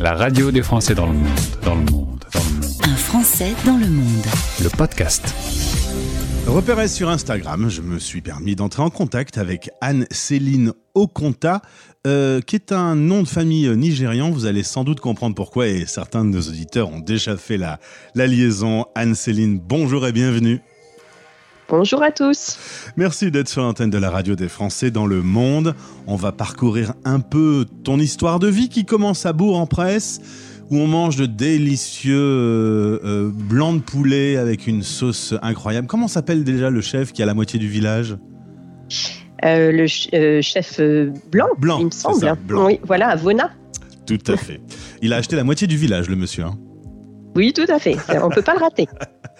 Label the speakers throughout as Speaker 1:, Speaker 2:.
Speaker 1: La radio des Français dans le monde, dans le monde, dans le monde.
Speaker 2: Un Français dans le monde.
Speaker 1: Le podcast.
Speaker 3: Repéré sur Instagram, je me suis permis d'entrer en contact avec Anne-Céline Okonta, euh, qui est un nom de famille nigérian. Vous allez sans doute comprendre pourquoi, et certains de nos auditeurs ont déjà fait la, la liaison. Anne-Céline, bonjour et bienvenue.
Speaker 4: Bonjour à tous.
Speaker 3: Merci d'être sur l'antenne de la radio des Français dans le monde. On va parcourir un peu ton histoire de vie qui commence à Bourg-en-Presse, où on mange de délicieux euh, euh, blancs de poulet avec une sauce incroyable. Comment s'appelle déjà le chef qui a la moitié du village?
Speaker 4: Euh, le ch- chef blanc,
Speaker 3: Blanc,
Speaker 4: il me semble.
Speaker 3: ça, blanc.
Speaker 4: Oui, voilà, à Vona.
Speaker 3: Tout à fait. Il a acheté la moitié du village, le monsieur. hein.
Speaker 4: Oui, tout à fait. On peut pas le rater.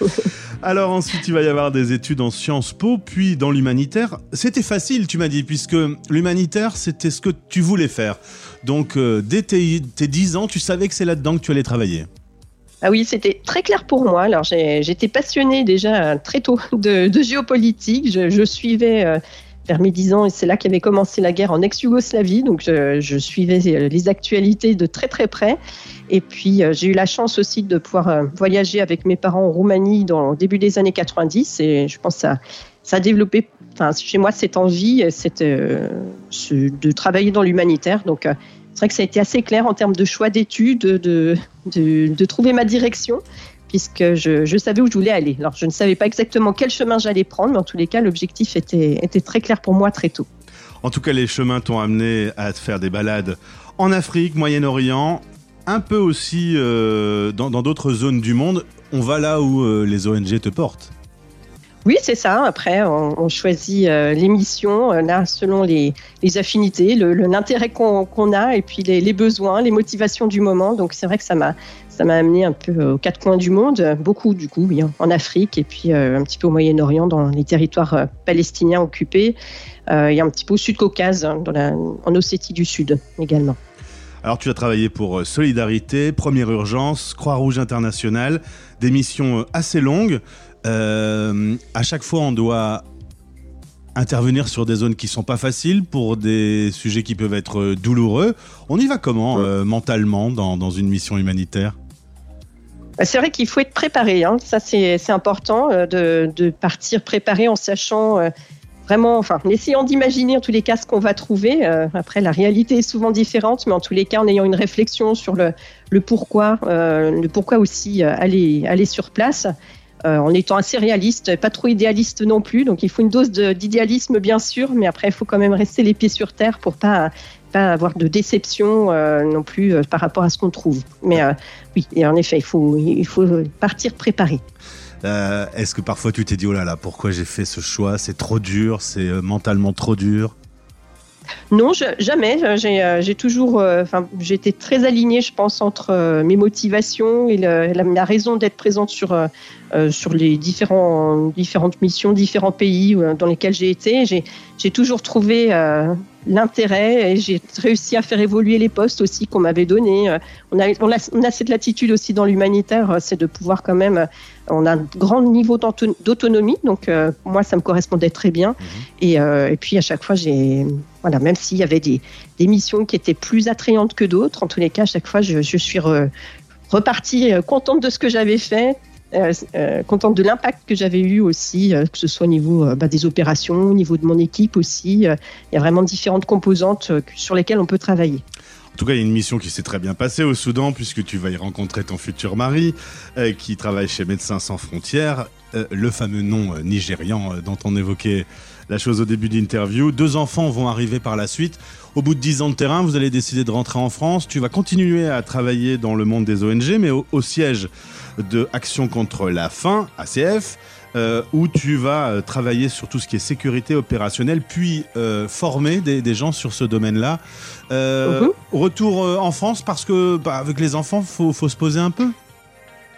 Speaker 3: Alors ensuite, il va y avoir des études en Sciences Po, puis dans l'humanitaire. C'était facile, tu m'as dit, puisque l'humanitaire, c'était ce que tu voulais faire. Donc, euh, dès tes, tes 10 ans, tu savais que c'est là-dedans que tu allais travailler.
Speaker 4: Ah oui, c'était très clair pour moi. Alors, j'étais passionnée déjà très tôt de, de géopolitique. Je, je suivais euh, mes 10 ans, et c'est là qu'avait commencé la guerre en ex-Yougoslavie. Donc, je, suivais euh, les actualités de très très près. Et puis, euh, j'ai eu la chance aussi de pouvoir euh, voyager avec mes parents en Roumanie dans le début des années 90. Et je pense que ça, a développé enfin, chez moi cette envie cette, ce- de travailler dans l'humanitaire. Donc, c'est vrai que ça a été assez clair en termes de choix d'études, de, de, de trouver ma direction, puisque je, savais où je voulais aller. Alors, je ne savais pas exactement quel chemin j'allais prendre, mais en tous les cas, l'objectif était, très clair pour moi très tôt.
Speaker 3: En tout cas, les chemins t'ont amené à faire des balades en Afrique, Moyen-Orient, un peu aussi euh, dans dans d'autres zones du monde. On va là où euh, les ONG te portent.
Speaker 4: Oui, c'est ça. Après, on, choisit euh, les missions, euh, là, selon les, affinités, l'intérêt qu'on a, et puis les, besoins, les motivations du moment. Donc, c'est vrai que ça m'a ça m'a amené un peu aux quatre coins du monde, beaucoup du coup, oui, en- en Afrique, et puis euh, un petit peu au Moyen-Orient, dans les territoires euh, palestiniens occupés, euh, et un petit peu au Sud-Caucase, hein, en Ossétie du Sud également.
Speaker 3: Alors, tu as travaillé pour Solidarité, Première Urgence, Croix-Rouge Internationale, des missions assez longues. Euh, à chaque fois, on doit intervenir sur des zones qui sont pas faciles pour des sujets qui peuvent être euh, douloureux. On y va comment euh, mentalement dans, dans une mission humanitaire?
Speaker 4: Bah, C'est vrai qu'il faut être préparé. hein. Ça, c'est important euh, de, de partir préparé en sachant vraiment, enfin, en essayant d'imaginer en tous les cas ce qu'on va trouver. Euh, après, la réalité est souvent différente, mais en tous les cas, en ayant une réflexion sur le, le pourquoi, euh, le pourquoi aussi euh, aller, aller sur place. Euh, en étant assez réaliste, pas trop idéaliste non plus. Donc il faut une dose d'idéalisme bien sûr, mais après il faut quand même rester les pieds sur terre pour pas pas avoir de déception euh, non plus euh, par rapport à ce qu'on trouve. Mais oui, et en effet, il faut, il faut partir préparé.
Speaker 3: Est-ce que parfois tu t'es dit, oh là là, pourquoi j'ai fait ce choix? C'est trop dur, c'est mentalement trop dur?
Speaker 4: Non, jamais. J'ai euh, j'ai toujours, euh, enfin, été très alignée, je pense, entre euh, mes motivations et la, raison d'être présente sur euh, euh, sur les différents différentes missions, différents pays euh, dans lesquels j'ai été. J'ai toujours trouvé euh, l'intérêt et j'ai réussi à faire évoluer les postes aussi qu'on m'avait donnés. Euh, On a, on, a, cette latitude aussi dans l'humanitaire, euh, c'est de pouvoir quand même. On a un grand niveau d'auto- d'autonomie, donc euh, moi ça me correspondait très bien. Et, euh, et puis à chaque fois, j'ai voilà, même s'il y avait des, des missions qui étaient plus attrayantes que d'autres, en tous les cas, à chaque fois, je, je suis re- repartie euh, contente de ce que j'avais fait. euh, contente de l'impact que j'avais eu aussi, que ce soit au niveau bah, des opérations, au niveau de mon équipe aussi. Il y a vraiment différentes composantes sur lesquelles on peut travailler.
Speaker 3: En tout cas, il y a une mission qui s'est très bien passée au Soudan, puisque tu vas y rencontrer ton futur mari, euh, qui travaille chez Médecins Sans Frontières, euh, le fameux nom euh, nigérian dont on évoquait la chose au début d'interview. Deux enfants vont arriver par la suite. Au bout de dix ans de terrain, vous allez décider de rentrer en France. Tu vas continuer à travailler dans le monde des ONG, mais au, au siège de Action contre la faim, ACF, euh, où tu vas euh, travailler sur tout ce qui est sécurité opérationnelle, puis euh, former des, des gens sur ce domaine-là. Euh,
Speaker 4: Mhm.
Speaker 3: Retour en France parce que bah, avec les enfants, faut, faut se poser un peu.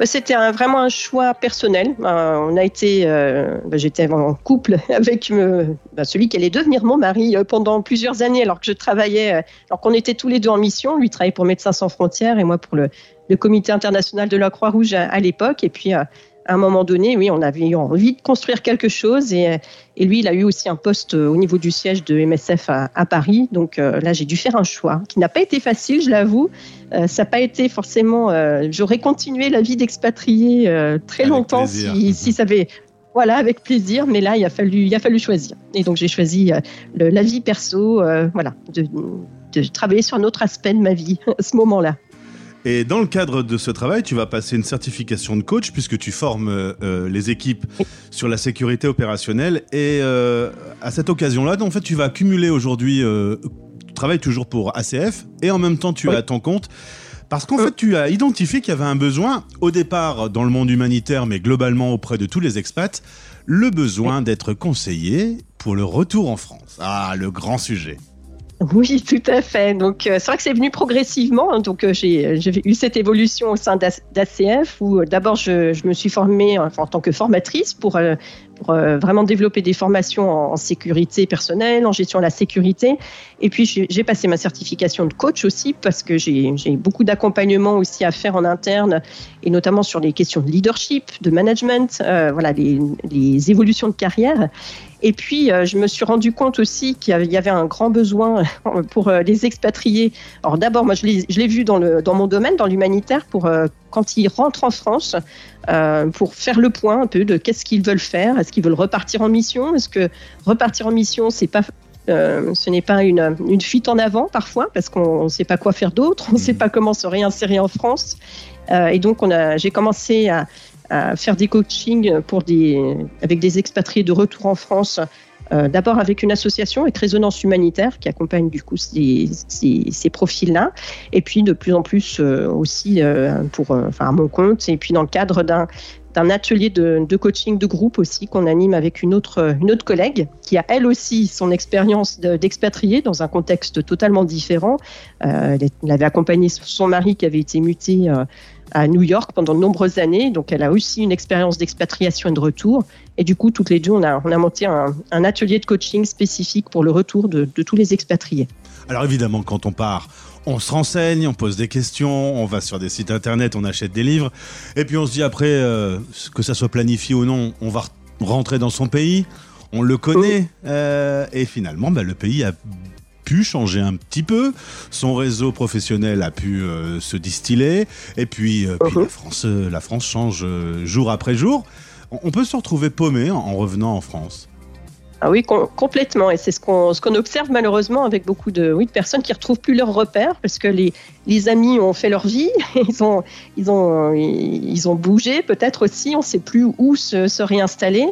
Speaker 4: Bah, C'était vraiment un choix personnel. Euh, on a été, euh, bah, j'étais en couple avec me- bah, celui qui allait devenir mon mari euh, pendant plusieurs années, alors que je travaillais, euh, alors qu'on était tous les deux en mission. Lui travaillait pour Médecins sans frontières et moi pour le, Comité international de la Croix-Rouge à, à l'époque. Et puis, euh, à un moment donné, oui, on avait envie de construire quelque chose et, et lui, il a eu aussi un poste au niveau du siège de MSF à, à Paris. Donc là, j'ai dû faire un choix qui n'a pas été facile, je l'avoue. ça n'a pas été forcément. J'aurais continué la vie d'expatrié très longtemps si, si, ça avait voilà, avec plaisir. Mais là, il a fallu, il a fallu choisir. Et donc, j'ai choisi euh, la vie perso, euh, voilà, de, travailler sur un autre aspect de ma vie à ce moment-là.
Speaker 3: Et dans le cadre de ce travail, tu vas passer une certification de coach puisque tu formes euh, les équipes sur la sécurité opérationnelle. Et à cette occasion-là, en fait, tu vas accumuler aujourd'hui, tu travailles toujours pour ACF et en même temps, tu es à ton compte. Parce qu'en fait, tu as identifié qu'il y avait un besoin, au départ dans le monde humanitaire, mais globalement auprès de tous les expats, le besoin d'être conseillé pour le retour en France. Ah, le grand sujet.
Speaker 4: Oui, tout à fait. Donc, euh, c'est vrai que c'est venu progressivement. Hein. Donc, euh, j'ai eu cette évolution au sein d'ACF où euh, d'abord je, me suis formée en tant que formatrice pour euh, vraiment développer des formations en, sécurité personnelle, en gestion de la sécurité. Et puis, j'ai passé ma certification de coach aussi parce que j'ai beaucoup d'accompagnement aussi à faire en interne et notamment sur les questions de leadership, de management, euh, voilà, les, les, évolutions de carrière. Et puis, euh, je me suis rendu compte aussi qu'il y avait un grand besoin pour les expatriés. Alors d'abord, moi, je l'ai vu dans, le, dans mon domaine, dans l'humanitaire, pour quand ils rentrent en France, euh, pour faire le point un peu de qu'est-ce qu'ils veulent faire. Est-ce qu'ils veulent repartir en mission? Est-ce que repartir en mission, c'est pas euh, ce n'est pas une, une, fuite en avant parfois parce qu'on ne sait pas quoi faire d'autre, on ne sait mmh. pas comment se réinsérer en France. Euh, et donc, j'ai commencé à, à, faire des coachings pour des, avec des expatriés de retour en France euh, d'abord avec une association avec Résonance Humanitaire qui accompagne du coup ces, ces, profils-là, et puis de plus en plus euh, aussi euh, pour, enfin à mon compte, et puis dans le cadre d'un d'un atelier de, de, coaching de groupe aussi qu'on anime avec une autre, une autre collègue qui a elle aussi son expérience d'expatriée dans un contexte totalement différent. elle, avait accompagné son mari qui avait été muté à New York pendant de nombreuses années. Donc, elle a aussi une expérience d'expatriation et de retour. Et du coup, toutes les deux, on a, on a monté un, atelier de coaching spécifique pour le retour de, tous les expatriés.
Speaker 3: Alors évidemment, quand on part, on se renseigne, on pose des questions, on va sur des sites internet, on achète des livres, et puis on se dit après, euh, que ça soit planifié ou non, on va rentrer dans son pays, on le connaît, euh, et finalement, bah, le pays a pu changer un petit peu. Son réseau professionnel a pu euh, se distiller. Et puis, euh, uh-huh. la, France, euh, la France change jour après jour. On peut se retrouver paumé en, revenant en France.
Speaker 4: Ah oui, complètement. Et c'est ce qu'on ce qu'on observe malheureusement avec beaucoup de, oui, de personnes qui retrouvent plus leurs repères parce que les, les amis ont fait leur vie, ils ont, ils ont, ils ont bougé peut-être aussi, on ne sait plus où se, se réinstaller.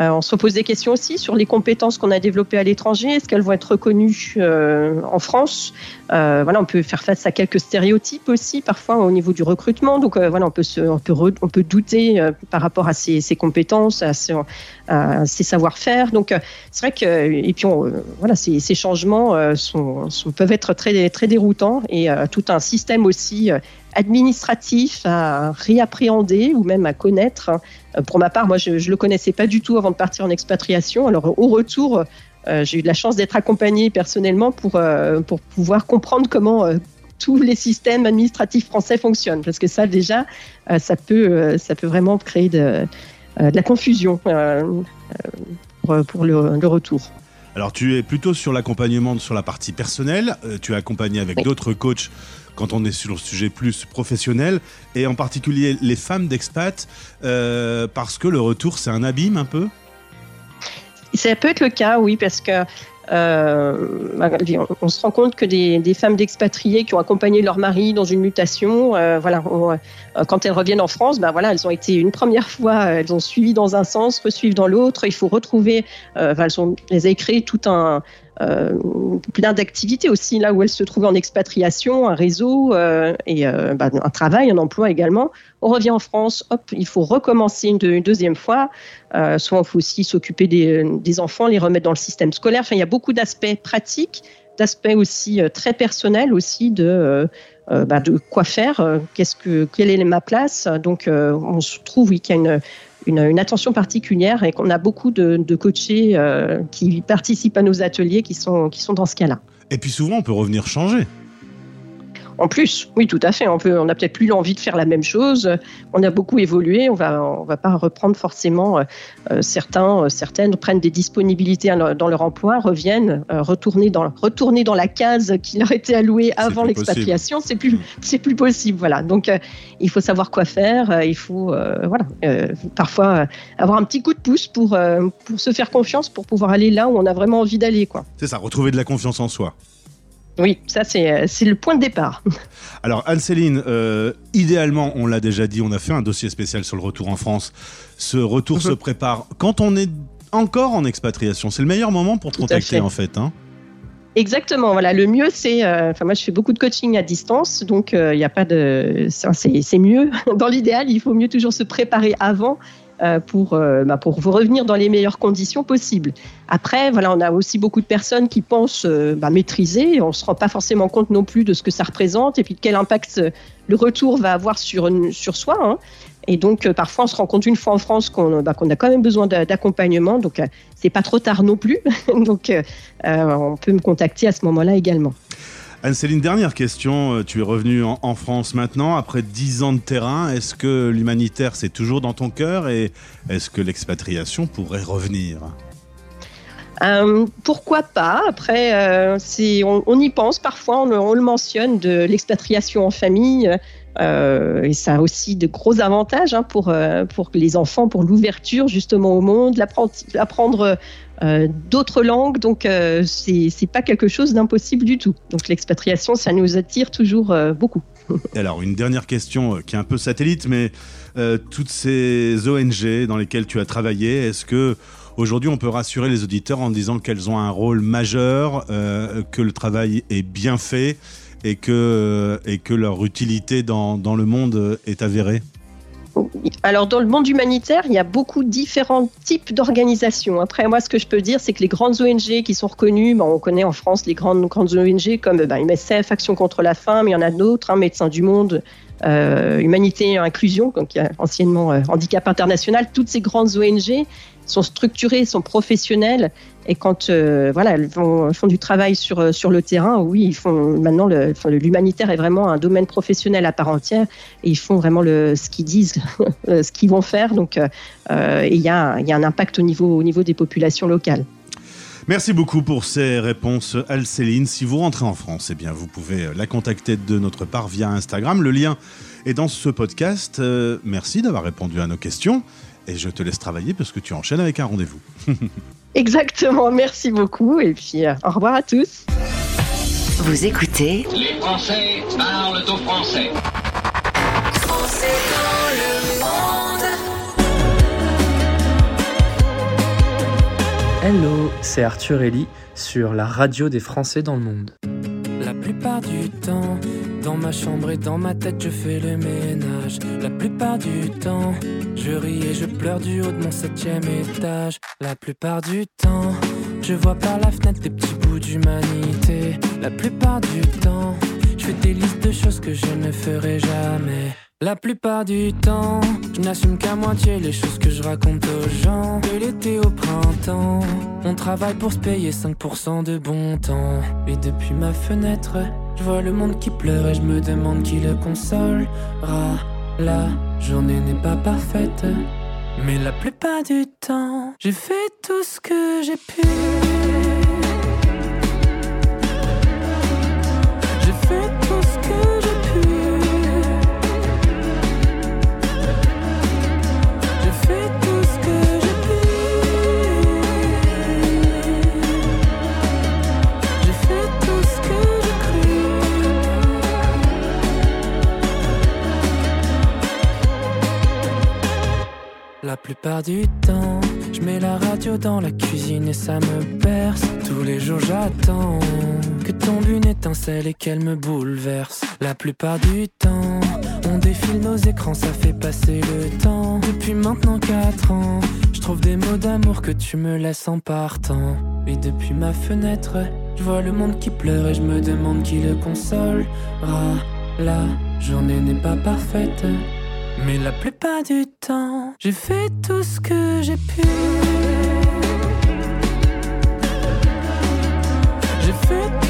Speaker 4: Euh, on se pose des questions aussi sur les compétences qu'on a développées à l'étranger. Est-ce qu'elles vont être reconnues euh, en France? Euh, Voilà, on peut faire face à quelques stéréotypes aussi parfois au niveau du recrutement. Donc voilà, on peut on peut, on peut douter par rapport à ces, compétences, à, ces savoir-faire. Donc c'est vrai que et puis voilà, ces, changements peuvent être très très déroutants et tout un système aussi administratif à réappréhender ou même à connaître. Euh, pour ma part, moi, je ne le connaissais pas du tout avant de partir en expatriation. Alors, au retour, euh, j'ai eu de la chance d'être accompagnée personnellement pour, euh, pour pouvoir comprendre comment tous les systèmes administratifs français fonctionnent. Parce que ça, déjà, ça, peut, ça peut vraiment créer de, de la confusion pour, pour le, le retour.
Speaker 3: Alors tu es plutôt sur l'accompagnement sur la partie personnelle, tu es accompagné avec d'autres coachs quand on est sur le sujet plus professionnel, et en particulier les femmes d'expat, euh, parce que le retour, c'est un abîme un peu?
Speaker 4: Ça peut être le cas, oui, parce que euh, on, se rend compte que des, femmes d'expatriés qui ont accompagné leur mari dans une mutation, euh, voilà, quand elles reviennent en France, ben voilà, elles ont été une première fois, elles ont suivi dans un sens, resuivent dans l'autre. Il faut retrouver, elles, ont, elles avaient créé tout un, plein d'activités aussi là où elle se trouve en expatriation, un réseau euh, et euh, bah, un travail, un emploi également. On revient en France, hop, il faut recommencer une, deuxième fois. soit il faut aussi s'occuper des, enfants, les remettre dans le système scolaire. Enfin, il y a beaucoup d'aspects pratiques, d'aspects aussi très personnels aussi de bah, de quoi faire, qu'est-ce que quelle est ma place. Donc on se trouve oui qu'il y a une une, attention particulière et qu'on a beaucoup de, coachés euh, qui participent à nos ateliers qui sont, qui sont dans ce cas-là.
Speaker 3: Et puis souvent, on peut revenir changer.
Speaker 4: En plus, oui, tout à fait. On peut, on a peut-être plus l'envie de faire la même chose. On a beaucoup évolué. On va, on va pas reprendre forcément. Euh, certains, certaines prennent des disponibilités dans leur emploi, reviennent, retourner dans, retourner dans la case qui leur était allouée avant l'expatriation. C'est plus, c'est plus possible. Voilà. Donc, il faut savoir quoi faire. Il faut, voilà, parfois avoir un petit coup de pouce pour, pour se faire confiance, pour pouvoir aller là où on a vraiment envie d'aller, quoi.
Speaker 3: C'est ça, retrouver de la confiance en soi.
Speaker 4: Oui, ça c'est le point de départ.
Speaker 3: Alors Anne-Céline, euh, idéalement, on l'a déjà dit, on a fait un dossier spécial sur le retour en France. Ce retour mhm. se prépare quand on est encore en expatriation. C'est le meilleur moment pour te contacter en fait. Hein
Speaker 4: Exactement. Voilà, le mieux c'est, euh, enfin moi je fais beaucoup de coaching à distance, donc il euh, n'y a pas de, c'est mieux. Dans l'idéal, il faut mieux toujours se préparer avant euh, pour, euh, bah, pour revenir dans les meilleures conditions possibles. Après, voilà, on a aussi beaucoup de personnes qui pensent euh, bah, maîtriser. On ne se rend pas forcément compte non plus de ce que ça représente et puis de quel impact le retour va avoir sur, sur soi. Hein. Et donc, parfois, on se rend compte une fois en France qu'on bah, a quand même besoin d'accompagnement. Donc, c'est pas trop tard non plus. donc, on peut me contacter à ce moment-là également.
Speaker 3: Anne-Céline, dernière question. Euh, tu es revenue en, France maintenant, après dix ans de terrain. Est-ce que l'humanitaire, c'est toujours dans ton cœur et est-ce que l'expatriation pourrait revenir?
Speaker 4: Euh, pourquoi pas? Après, euh, on, y pense parfois, on, le mentionne de l'expatriation en famille. Et ça a aussi de gros avantages hein, pour, pour les enfants, pour l'ouverture justement au monde, l'apprendre euh, d'autres langues. Donc, euh, c'est pas quelque chose d'impossible du tout. Donc, l'expatriation, ça nous attire toujours euh, beaucoup.
Speaker 3: alors, une dernière question qui est un peu satellite, mais toutes ces ONG dans lesquelles tu as travaillé, est-ce que aujourd'hui on peut rassurer les auditeurs en disant qu'elles ont un rôle majeur, que le travail est bien fait et que, et que leur utilité dans, dans le monde est avérée
Speaker 4: alors, dans le monde humanitaire, il y a beaucoup de différents types d'organisations. Après, moi, ce que je peux dire, c'est que les grandes ONG qui sont reconnues, on connaît en France les grandes, grandes ONG comme ben, MSF, Action contre la faim, mais il y en a d'autres, hein, Médecins du Monde, Humanité et Inclusion, donc, anciennement euh, Handicap International. Toutes ces grandes ONG sont structurées, sont professionnelles. Et quand euh, voilà, elles font, du travail sur, euh, sur le terrain, oui, ils font maintenant l'humanitaire est vraiment un domaine professionnel à part entière et ils font vraiment le, ce qu'ils disent, ce qu'ils vont faire. Donc, euh, il y, a, y a un impact au niveau, au niveau des populations locales.
Speaker 3: Merci beaucoup pour ces réponses, Alcéline. Si vous rentrez en France, eh bien, vous pouvez la contacter de notre part via Instagram. Le lien est dans ce podcast. merci d'avoir répondu à nos questions et je te laisse travailler parce que tu enchaînes avec un rendez-vous.
Speaker 4: Exactement, merci beaucoup et puis euh, au revoir à tous.
Speaker 2: Vous écoutez
Speaker 5: Les Français parlent au français. Français dans le
Speaker 6: Hello, c'est Arthur Ellie sur la radio des Français dans le monde.
Speaker 7: La plupart du temps, dans ma chambre et dans ma tête, je fais le ménage. La plupart du temps, je ris et je pleure du haut de mon septième étage. La plupart du temps, je vois par la fenêtre des petits bouts d'humanité. La plupart du temps, je fais des listes de choses que je ne ferai jamais. La plupart du temps, je n'assume qu'à moitié les choses que je raconte aux gens. De l'été au printemps, on travaille pour se payer 5% de bon temps. Et depuis ma fenêtre, je vois le monde qui pleure et je me demande qui le consolera. La journée n'est pas parfaite, mais la plupart du temps, j'ai fait tout ce que j'ai pu. Plupart du temps, je mets la radio dans la cuisine et ça me perce. Tous les jours j'attends que tombe une étincelle et qu'elle me bouleverse. La plupart du temps, on défile nos écrans, ça fait passer le temps. Depuis maintenant 4 ans, je trouve des mots d'amour que tu me laisses en partant. Et depuis ma fenêtre, je vois le monde qui pleure et je me demande qui le consolera. La journée n'est pas parfaite. Mais la plupart du j'ai fait tout ce que j'ai pu. J'ai fait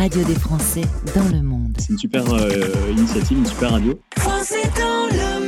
Speaker 2: radio des Français dans le monde.
Speaker 8: C'est une super euh, initiative, une super radio.
Speaker 2: Français dans le monde